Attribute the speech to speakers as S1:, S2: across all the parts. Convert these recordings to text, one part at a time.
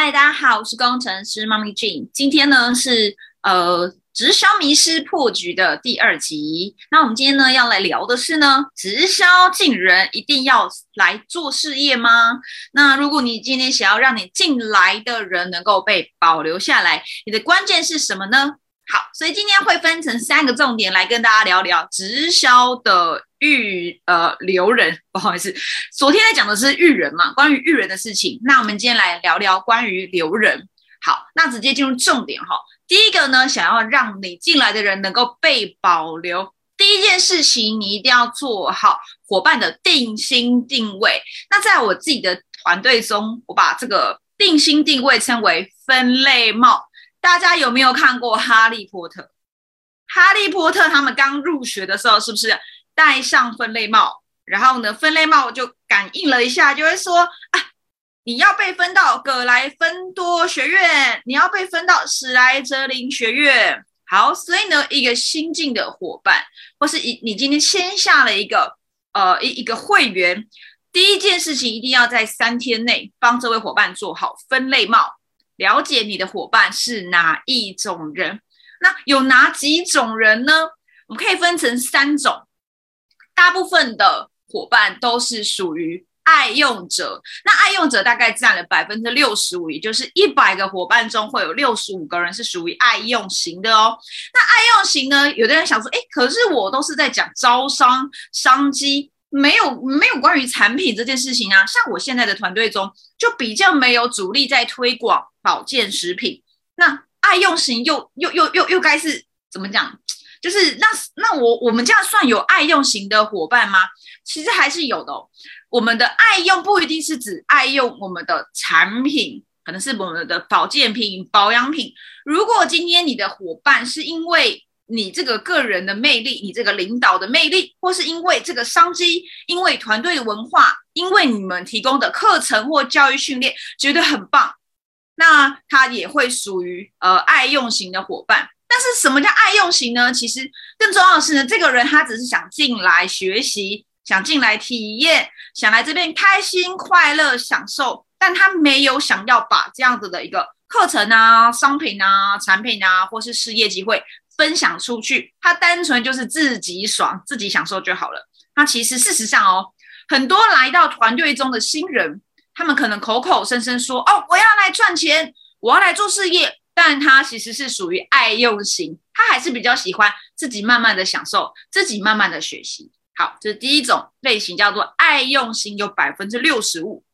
S1: 嗨，大家好，我是工程师妈咪 Jean。今天呢是呃直销迷失破局的第二集。那我们今天呢要来聊的是呢，直销进人一定要来做事业吗？那如果你今天想要让你进来的人能够被保留下来，你的关键是什么呢？好，所以今天会分成三个重点来跟大家聊聊直销的育呃留人。不好意思，昨天在讲的是育人嘛，关于育人的事情。那我们今天来聊聊关于留人。好，那直接进入重点哈。第一个呢，想要让你进来的人能够被保留，第一件事情你一定要做好伙伴的定心定位。那在我自己的团队中，我把这个定心定位称为分类帽。大家有没有看过《哈利波特》？哈利波特他们刚入学的时候，是不是戴上分类帽？然后呢，分类帽就感应了一下，就会说：“啊，你要被分到葛莱芬多学院，你要被分到史莱哲林学院。”好，所以呢，一个新进的伙伴，或是一你今天签下了一个呃一一个会员，第一件事情一定要在三天内帮这位伙伴做好分类帽。了解你的伙伴是哪一种人？那有哪几种人呢？我们可以分成三种。大部分的伙伴都是属于爱用者，那爱用者大概占了百分之六十五，也就是一百个伙伴中会有六十五个人是属于爱用型的哦。那爱用型呢？有的人想说，哎，可是我都是在讲招商商机。没有没有关于产品这件事情啊，像我现在的团队中就比较没有主力在推广保健食品。那爱用型又又又又又该是怎么讲？就是那那我我们这样算有爱用型的伙伴吗？其实还是有的。我们的爱用不一定是指爱用我们的产品，可能是我们的保健品、保养品。如果今天你的伙伴是因为你这个个人的魅力，你这个领导的魅力，或是因为这个商机，因为团队的文化，因为你们提供的课程或教育训练，觉得很棒，那他也会属于呃爱用型的伙伴。但是什么叫爱用型呢？其实更重要的是呢，这个人他只是想进来学习，想进来体验，想来这边开心快乐享受，但他没有想要把这样子的一个课程啊、商品啊、产品啊，或是事业机会。分享出去，他单纯就是自己爽，自己享受就好了。那其实事实上哦，很多来到团队中的新人，他们可能口口声声说：“哦，我要来赚钱，我要来做事业。”但他其实是属于爱用型，他还是比较喜欢自己慢慢的享受，自己慢慢的学习。好，这是第一种类型，叫做爱用型，有百分之六十五。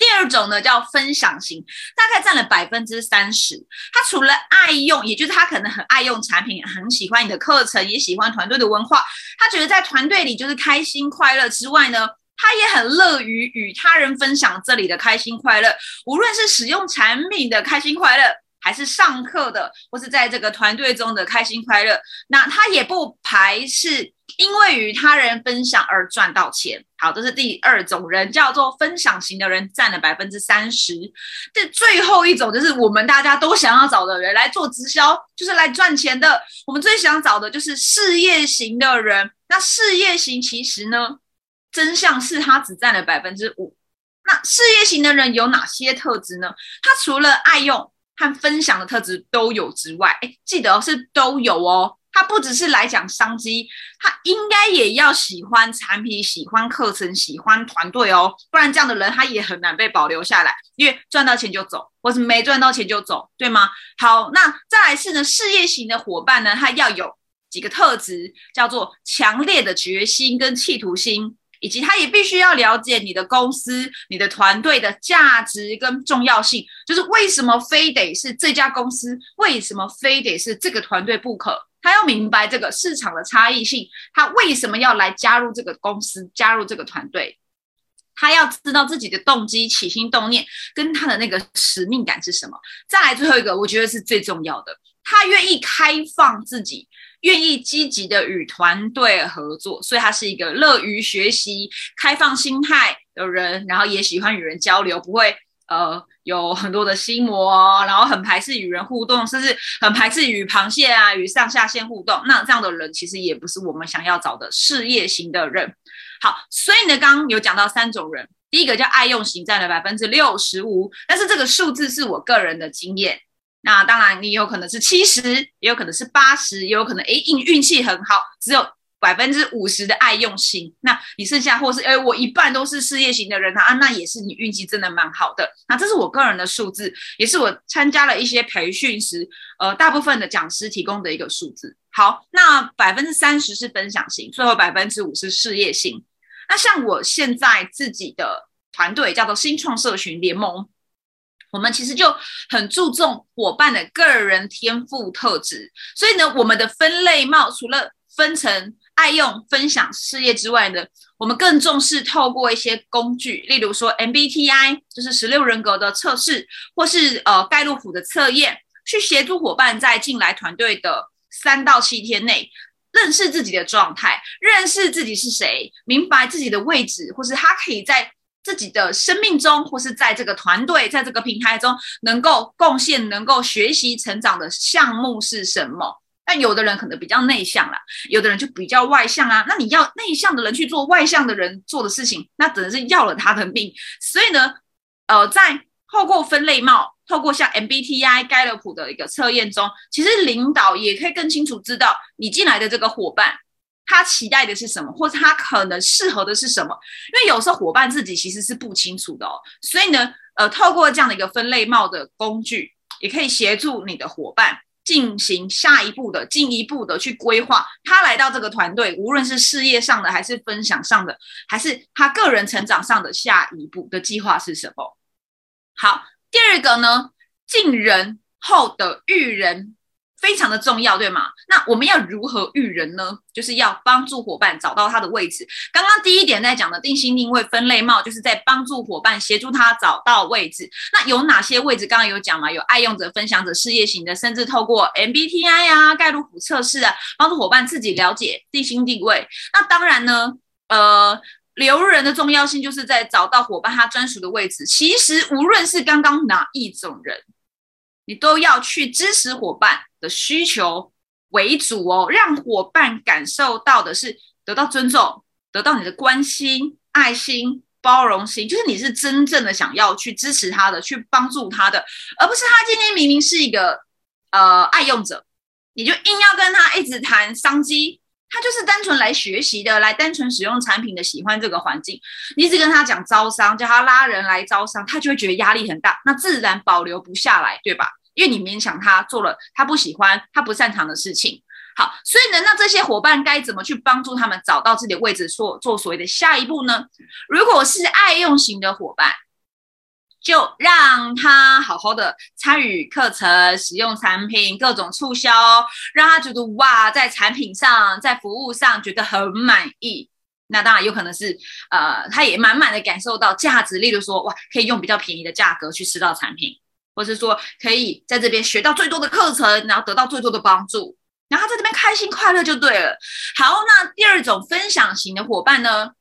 S1: 第二种呢叫分享型，大概占了百分之三十。他除了爱用，也就是他可能很爱用产品，很喜欢你的课程，也喜欢团队的文化。他觉得在团队里就是开心快乐之外呢，他也很乐于与他人分享这里的开心快乐，无论是使用产品的开心快乐。还是上课的，或是在这个团队中的开心快乐，那他也不排斥因为与他人分享而赚到钱。好，这是第二种人，叫做分享型的人，占了百分之三十。这最后一种就是我们大家都想要找的人来做直销，就是来赚钱的。我们最想找的就是事业型的人。那事业型其实呢，真相是他只占了百分之五。那事业型的人有哪些特质呢？他除了爱用。和分享的特质都有之外，哎，记得是都有哦。他不只是来讲商机，他应该也要喜欢产品、喜欢课程、喜欢团队哦。不然这样的人他也很难被保留下来，因为赚到钱就走，或是没赚到钱就走，对吗？好，那再来是呢，事业型的伙伴呢，他要有几个特质，叫做强烈的决心跟企图心。以及他也必须要了解你的公司、你的团队的价值跟重要性，就是为什么非得是这家公司，为什么非得是这个团队不可？他要明白这个市场的差异性，他为什么要来加入这个公司、加入这个团队？他要知道自己的动机、起心动念跟他的那个使命感是什么。再来最后一个，我觉得是最重要的，他愿意开放自己。愿意积极的与团队合作，所以他是一个乐于学习、开放心态的人，然后也喜欢与人交流，不会呃有很多的心魔，然后很排斥与人互动，甚至很排斥与螃蟹啊、与上下线互动。那这样的人其实也不是我们想要找的事业型的人。好，所以呢，刚刚有讲到三种人，第一个叫爱用型占了百分之六十五，但是这个数字是我个人的经验。那当然，你有可能是七十，也有可能是八十，也有可能哎，运运气很好，只有百分之五十的爱用型。那你剩下或是哎，我一半都是事业型的人啊，那也是你运气真的蛮好的。那这是我个人的数字，也是我参加了一些培训时，呃，大部分的讲师提供的一个数字。好，那百分之三十是分享型，最后百分之五是事业型。那像我现在自己的团队叫做新创社群联盟。我们其实就很注重伙伴的个人天赋特质，所以呢，我们的分类帽除了分成爱用、分享、事业之外呢，我们更重视透过一些工具，例如说 MBTI，就是十六人格的测试，或是呃盖洛普的测验，去协助伙伴在进来团队的三到七天内，认识自己的状态，认识自己是谁，明白自己的位置，或是他可以在。自己的生命中，或是在这个团队，在这个平台中，能够贡献、能够学习、成长的项目是什么？但有的人可能比较内向啦，有的人就比较外向啊。那你要内向的人去做外向的人做的事情，那只能是要了他的命。所以呢，呃，在透过分类帽，透过像 MBTI 盖勒普的一个测验中，其实领导也可以更清楚知道你进来的这个伙伴。他期待的是什么，或者他可能适合的是什么？因为有时候伙伴自己其实是不清楚的哦。所以呢，呃，透过这样的一个分类帽的工具，也可以协助你的伙伴进行下一步的、进一步的去规划。他来到这个团队，无论是事业上的，还是分享上的，还是他个人成长上的下一步的计划是什么？好，第二个呢，进人后的育人。非常的重要，对吗？那我们要如何育人呢？就是要帮助伙伴找到他的位置。刚刚第一点在讲的定心定位分类帽，就是在帮助伙伴协助他找到位置。那有哪些位置？刚刚有讲嘛？有爱用者、分享者、事业型的，甚至透过 MBTI 啊、盖洛普测试啊，帮助伙伴自己了解定心定位。那当然呢，呃，留人的重要性就是在找到伙伴他专属的位置。其实无论是刚刚哪一种人。你都要去支持伙伴的需求为主哦，让伙伴感受到的是得到尊重，得到你的关心、爱心、包容心，就是你是真正的想要去支持他的，去帮助他的，而不是他今天明明是一个呃爱用者，你就硬要跟他一直谈商机，他就是单纯来学习的，来单纯使用产品的，喜欢这个环境，你一直跟他讲招商，叫他拉人来招商，他就会觉得压力很大，那自然保留不下来，对吧？因为你勉强他做了他不喜欢、他不擅长的事情，好，所以呢，那这些伙伴该怎么去帮助他们找到自己的位置，做做所谓的下一步呢？如果是爱用型的伙伴，就让他好好的参与课程、使用产品、各种促销，让他觉得哇，在产品上、在服务上觉得很满意。那当然有可能是呃，他也满满的感受到价值，例如说哇，可以用比较便宜的价格去吃到产品。或是说可以在这边学到最多的课程，然后得到最多的帮助，然后在这边开心快乐就对了。好，那第二种分享型的伙伴呢，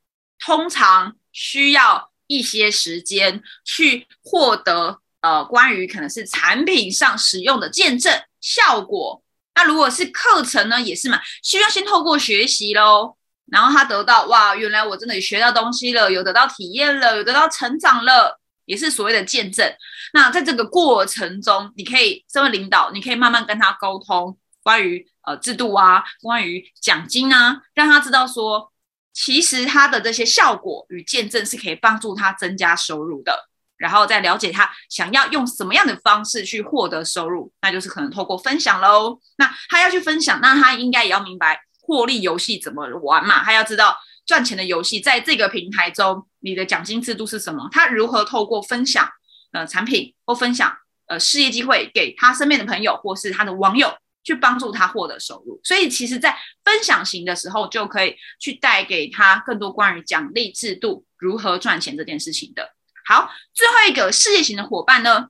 S1: 通常需要一些时间去获得呃关于可能是产品上使用的见证效果。那如果是课程呢，也是嘛，需要先透过学习喽，然后他得到哇，原来我真的学到东西了，有得到体验了，有得到成长了。也是所谓的见证。那在这个过程中，你可以身为领导，你可以慢慢跟他沟通关于呃制度啊，关于奖金啊，让他知道说，其实他的这些效果与见证是可以帮助他增加收入的。然后再了解他想要用什么样的方式去获得收入，那就是可能透过分享喽。那他要去分享，那他应该也要明白获利游戏怎么玩嘛，他要知道。赚钱的游戏，在这个平台中，你的奖金制度是什么？他如何透过分享呃产品或分享呃事业机会给他身边的朋友或是他的网友，去帮助他获得收入？所以，其实，在分享型的时候，就可以去带给他更多关于奖励制度如何赚钱这件事情的。好，最后一个事业型的伙伴呢？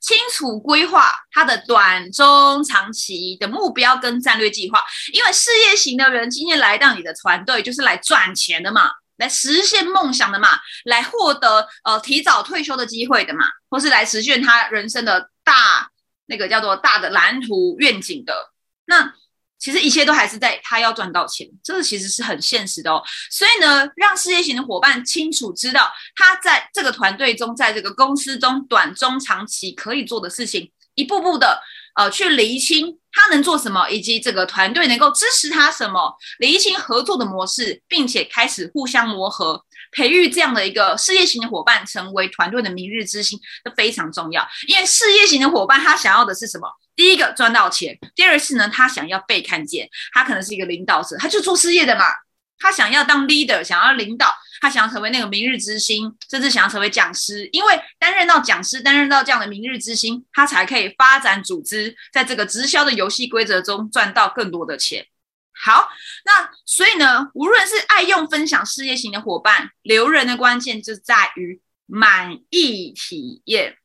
S1: 清楚规划他的短、中、长期的目标跟战略计划，因为事业型的人今天来到你的团队，就是来赚钱的嘛，来实现梦想的嘛，来获得呃提早退休的机会的嘛，或是来实现他人生的大那个叫做大的蓝图愿景的。那其实一切都还是在他要赚到钱，这个其实是很现实的哦。所以呢，让事业型的伙伴清楚知道他在这个团队中，在这个公司中短、中、长期可以做的事情，一步步的呃去厘清他能做什么，以及这个团队能够支持他什么，理清合作的模式，并且开始互相磨合。培育这样的一个事业型的伙伴，成为团队的明日之星，这非常重要。因为事业型的伙伴，他想要的是什么？第一个赚到钱，第二是呢，他想要被看见。他可能是一个领导者，他就做事业的嘛。他想要当 leader，想要领导，他想要成为那个明日之星，甚至想要成为讲师。因为担任到讲师，担任到这样的明日之星，他才可以发展组织，在这个直销的游戏规则中赚到更多的钱。好，那所以呢，无论是爱用分享事业型的伙伴，留人的关键就在于满意体验。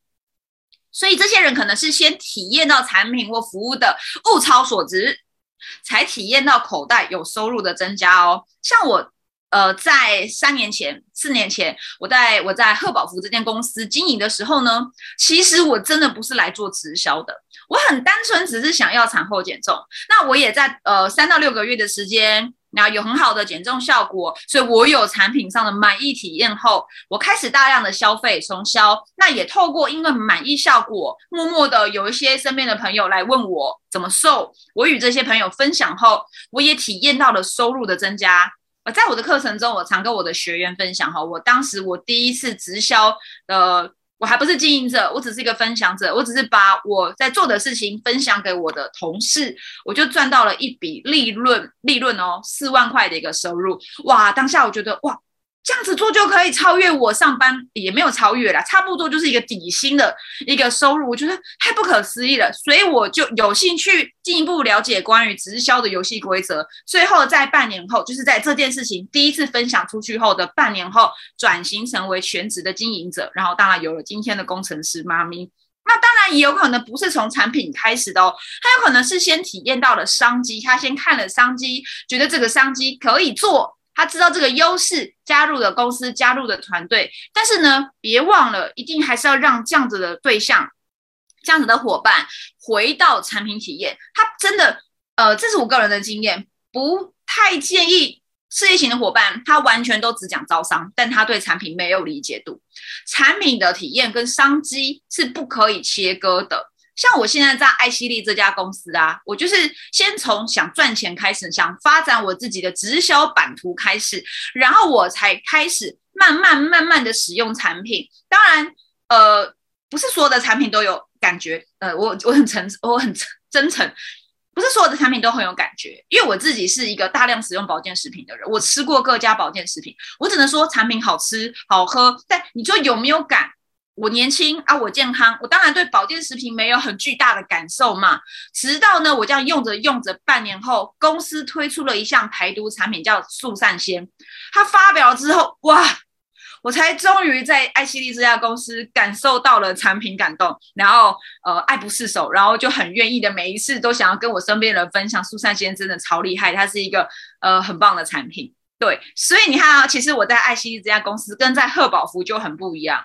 S1: 所以这些人可能是先体验到产品或服务的物超所值，才体验到口袋有收入的增加哦。像我。呃，在三年前、四年前，我在我在贺宝福这间公司经营的时候呢，其实我真的不是来做直销的，我很单纯，只是想要产后减重。那我也在呃三到六个月的时间，然后有很好的减重效果，所以我有产品上的满意体验后，我开始大量的消费重销。那也透过因为满意效果，默默的有一些身边的朋友来问我怎么瘦，我与这些朋友分享后，我也体验到了收入的增加。呃，在我的课程中，我常跟我的学员分享哈，我当时我第一次直销的，我还不是经营者，我只是一个分享者，我只是把我在做的事情分享给我的同事，我就赚到了一笔利润，利润哦，四万块的一个收入，哇，当下我觉得哇。这样子做就可以超越我上班，也没有超越啦，差不多就是一个底薪的一个收入，我觉得太不可思议了，所以我就有兴趣进一步了解关于直销的游戏规则。最后在半年后，就是在这件事情第一次分享出去后的半年后，转型成为全职的经营者，然后当然有了今天的工程师妈咪。那当然也有可能不是从产品开始的哦，他有可能是先体验到了商机，他先看了商机，觉得这个商机可以做。他知道这个优势，加入了公司，加入的团队。但是呢，别忘了，一定还是要让这样子的对象，这样子的伙伴回到产品体验。他真的，呃，这是我个人的经验，不太建议事业型的伙伴，他完全都只讲招商，但他对产品没有理解度。产品的体验跟商机是不可以切割的。像我现在在爱希利这家公司啊，我就是先从想赚钱开始，想发展我自己的直销版图开始，然后我才开始慢慢慢慢的使用产品。当然，呃，不是所有的产品都有感觉，呃，我我很诚，我很真诚，不是所有的产品都很有感觉，因为我自己是一个大量使用保健食品的人，我吃过各家保健食品，我只能说产品好吃好喝，但你说有没有感？我年轻啊，我健康，我当然对保健食品没有很巨大的感受嘛。直到呢，我这样用着用着，半年后，公司推出了一项排毒产品，叫速善仙。它发表了之后，哇，我才终于在爱希利这家公司感受到了产品感动，然后呃爱不释手，然后就很愿意的每一次都想要跟我身边人分享，速善仙真的超厉害，它是一个呃很棒的产品。对，所以你看啊，其实我在爱希利这家公司跟在贺宝福就很不一样。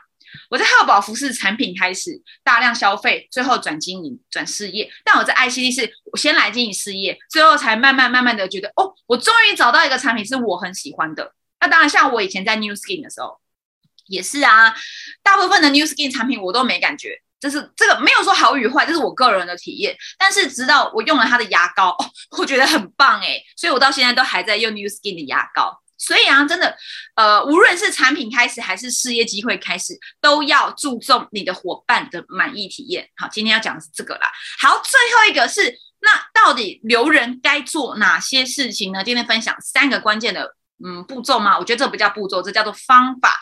S1: 我在贺宝服饰产品开始大量消费，最后转经营转事业。但我在 ICD 是我先来经营事业，最后才慢慢慢慢的觉得，哦，我终于找到一个产品是我很喜欢的。那当然，像我以前在 New Skin 的时候，也是啊，大部分的 New Skin 产品我都没感觉，就是这个没有说好与坏，这是我个人的体验。但是直到我用了它的牙膏，我觉得很棒诶，所以我到现在都还在用 New Skin 的牙膏。所以啊，真的，呃，无论是产品开始还是事业机会开始，都要注重你的伙伴的满意体验。好，今天要讲的是这个啦。好，最后一个是，那到底留人该做哪些事情呢？今天分享三个关键的嗯步骤嘛。我觉得这不叫步骤，这叫做方法。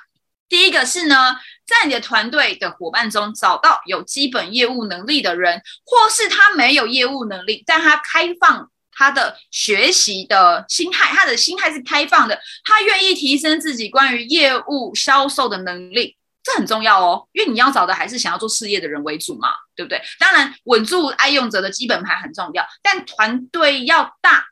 S1: 第一个是呢，在你的团队的伙伴中找到有基本业务能力的人，或是他没有业务能力，但他开放。他的学习的心态，他的心态是开放的，他愿意提升自己关于业务销售的能力，这很重要哦。因为你要找的还是想要做事业的人为主嘛，对不对？当然，稳住爱用者的基本盘很重要，但团队要大，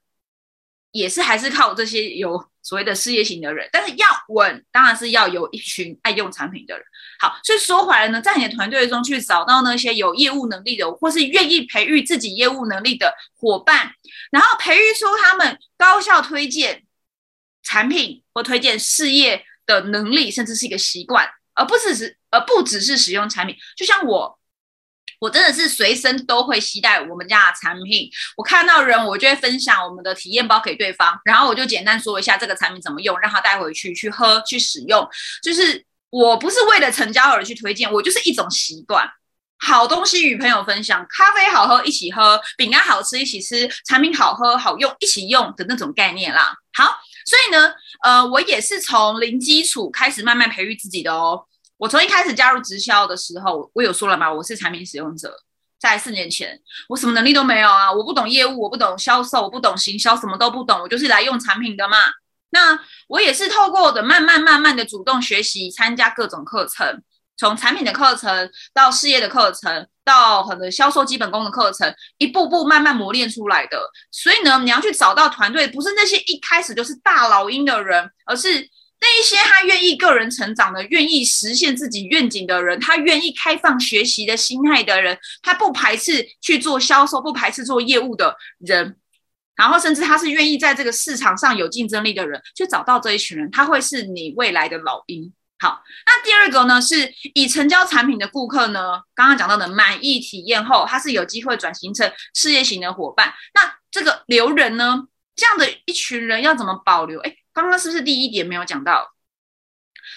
S1: 也是还是靠这些有所谓的事业型的人，但是要稳，当然是要有一群爱用产品的人。好，所以说回来呢，在你的团队中去找到那些有业务能力的，或是愿意培育自己业务能力的伙伴，然后培育出他们高效推荐产品或推荐事业的能力，甚至是一个习惯，而不只是而不只是使用产品。就像我，我真的是随身都会携带我们家的产品。我看到人，我就会分享我们的体验包给对方，然后我就简单说一下这个产品怎么用，让他带回去去喝去使用，就是。我不是为了成交而去推荐，我就是一种习惯。好东西与朋友分享，咖啡好喝一起喝，饼干好吃一起吃，产品好喝好用一起用的那种概念啦。好，所以呢，呃，我也是从零基础开始慢慢培育自己的哦。我从一开始加入直销的时候，我有说了吗？我是产品使用者，在四年前，我什么能力都没有啊，我不懂业务，我不懂销售，我不懂行销，什么都不懂，我就是来用产品的嘛。那我也是透过我的慢慢慢慢的主动学习，参加各种课程，从产品的课程到事业的课程，到很多销售基本功的课程，一步步慢慢磨练出来的。所以呢，你要去找到团队，不是那些一开始就是大老鹰的人，而是那一些他愿意个人成长的，愿意实现自己愿景的人，他愿意开放学习的心态的人，他不排斥去做销售，不排斥做业务的人。然后，甚至他是愿意在这个市场上有竞争力的人，去找到这一群人，他会是你未来的老鹰。好，那第二个呢，是已成交产品的顾客呢，刚刚讲到的满意体验后，他是有机会转型成事业型的伙伴。那这个留人呢，这样的一群人要怎么保留？哎，刚刚是不是第一点没有讲到？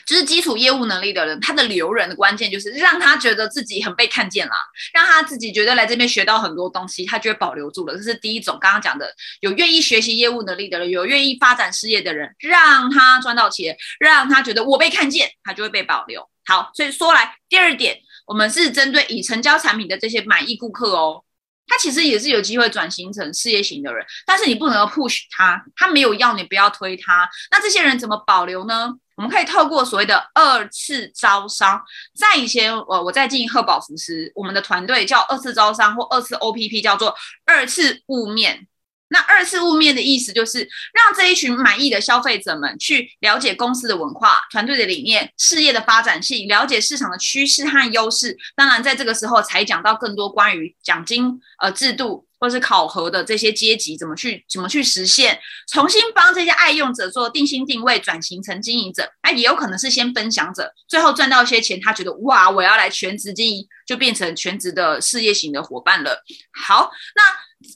S1: 就是基础业务能力的人，他的留人的关键就是让他觉得自己很被看见啦，让他自己觉得来这边学到很多东西，他就会保留住了。这是第一种，刚刚讲的有愿意学习业务能力的人，有愿意发展事业的人，让他赚到钱，让他觉得我被看见，他就会被保留。好，所以说来第二点，我们是针对已成交产品的这些满意顾客哦，他其实也是有机会转型成事业型的人，但是你不能 push 他，他没有要你不要推他，那这些人怎么保留呢？我们可以透过所谓的二次招商，在以前，呃，我在进行贺宝福时，我们的团队叫二次招商或二次 OPP，叫做二次雾面。那二次雾面的意思就是让这一群满意的消费者们去了解公司的文化、团队的理念、事业的发展性，了解市场的趋势和优势。当然，在这个时候才讲到更多关于奖金呃制度。或是考核的这些阶级怎么去怎么去实现？重新帮这些爱用者做定心定位，转型成经营者。那也有可能是先分享者，最后赚到一些钱，他觉得哇，我要来全职经营，就变成全职的事业型的伙伴了。好，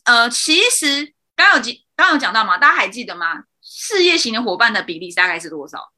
S1: 那呃，其实刚有记，刚有讲到嘛，大家还记得吗？事业型的伙伴的比例大概是多少？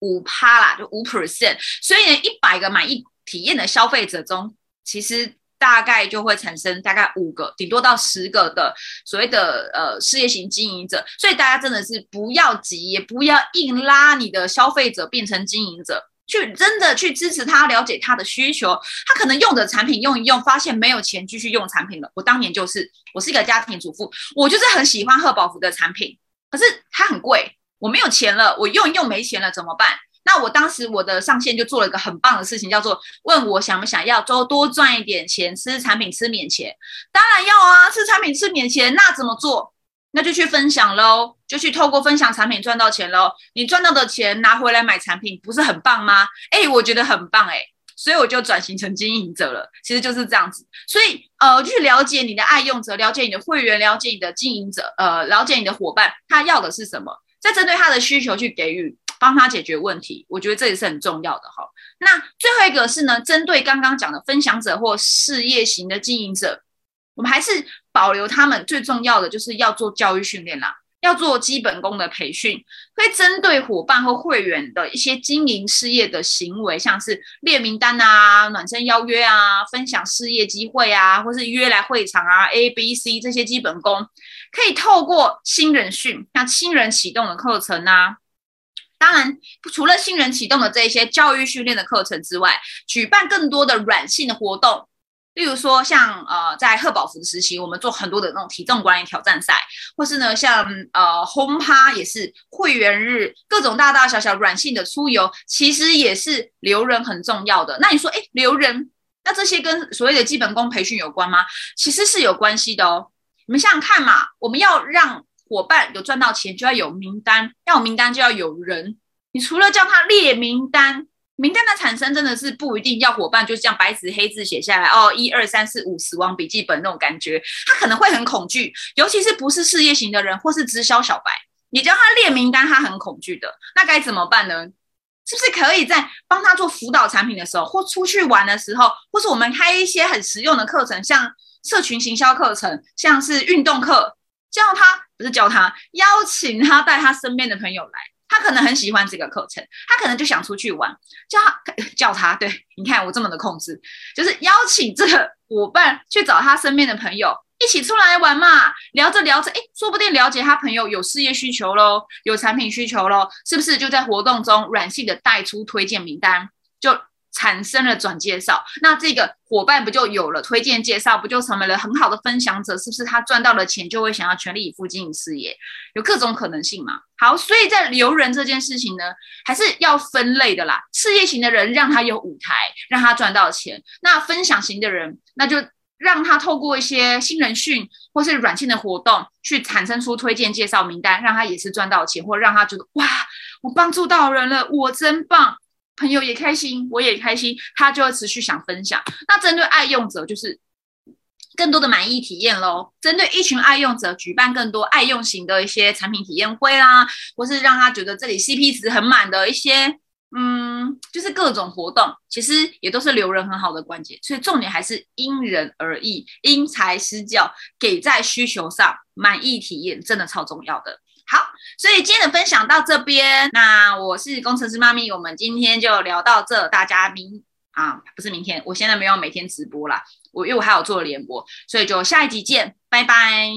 S1: 五趴啦，就五 percent。所以呢，一百个满意体验的消费者中，其实。大概就会产生大概五个，顶多到十个的所谓的呃事业型经营者，所以大家真的是不要急，也不要硬拉你的消费者变成经营者，去真的去支持他，了解他的需求。他可能用的产品用一用，发现没有钱继续用产品了。我当年就是，我是一个家庭主妇，我就是很喜欢贺宝福的产品，可是它很贵，我没有钱了，我用一用没钱了怎么办？那我当时我的上线就做了一个很棒的事情，叫做问我想不想要多多赚一点钱，吃产品吃免钱，当然要啊，吃产品吃免钱，那怎么做？那就去分享喽，就去透过分享产品赚到钱喽。你赚到的钱拿回来买产品，不是很棒吗？哎，我觉得很棒哎，所以我就转型成经营者了。其实就是这样子，所以呃，去了解你的爱用者，了解你的会员，了解你的经营者，呃，了解你的伙伴，他要的是什么，再针对他的需求去给予。帮他解决问题，我觉得这也是很重要的哈。那最后一个是呢，针对刚刚讲的分享者或事业型的经营者，我们还是保留他们最重要的，就是要做教育训练啦，要做基本功的培训，会针对伙伴或会员的一些经营事业的行为，像是列名单啊、暖身邀约啊、分享事业机会啊，或是约来会场啊、A、B、C 这些基本功，可以透过新人训，像新人启动的课程啊。当然，除了新人启动的这些教育训练的课程之外，举办更多的软性的活动，例如说像呃，在贺宝福的时期，我们做很多的那种体重管理挑战赛，或是呢像呃轰趴也是会员日，各种大大小小软性的出游，其实也是留人很重要的。那你说，哎，留人，那这些跟所谓的基本功培训有关吗？其实是有关系的哦。你们想想看嘛，我们要让伙伴有赚到钱，就要有名单，要有名单就要有人。你除了叫他列名单，名单的产生真的是不一定要伙伴就这样白纸黑字写下来哦，一二三四五死亡笔记本那种感觉，他可能会很恐惧，尤其是不是事业型的人或是直销小白，你叫他列名单，他很恐惧的，那该怎么办呢？是不是可以在帮他做辅导产品的时候，或出去玩的时候，或是我们开一些很实用的课程，像社群行销课程，像是运动课，教他不是教他，邀请他带他身边的朋友来，他可能很喜欢这个课程，他可能就想出去玩，叫他叫他，对，你看我这么的控制，就是邀请这个伙伴去找他身边的朋友。一起出来玩嘛，聊着聊着，哎，说不定了解他朋友有事业需求喽，有产品需求喽，是不是就在活动中软性的带出推荐名单，就产生了转介绍？那这个伙伴不就有了推荐介绍，不就成为了很好的分享者？是不是他赚到了钱就会想要全力以赴经营事业？有各种可能性嘛？好，所以在留人这件事情呢，还是要分类的啦。事业型的人让他有舞台，让他赚到钱；那分享型的人，那就。让他透过一些新人训或是软性的活动，去产生出推荐介绍名单，让他也是赚到钱，或让他觉得哇，我帮助到人了，我真棒，朋友也开心，我也开心，他就会持续想分享。那针对爱用者，就是更多的满意体验喽。针对一群爱用者，举办更多爱用型的一些产品体验会啦，或是让他觉得这里 CP 值很满的一些。嗯，就是各种活动，其实也都是留人很好的关键，所以重点还是因人而异，因材施教，给在需求上满意体验，真的超重要的。好，所以今天的分享到这边，那我是工程师妈咪，我们今天就聊到这，大家明啊，不是明天，我现在没有每天直播啦，我因为我还有做联播，所以就下一集见，拜拜。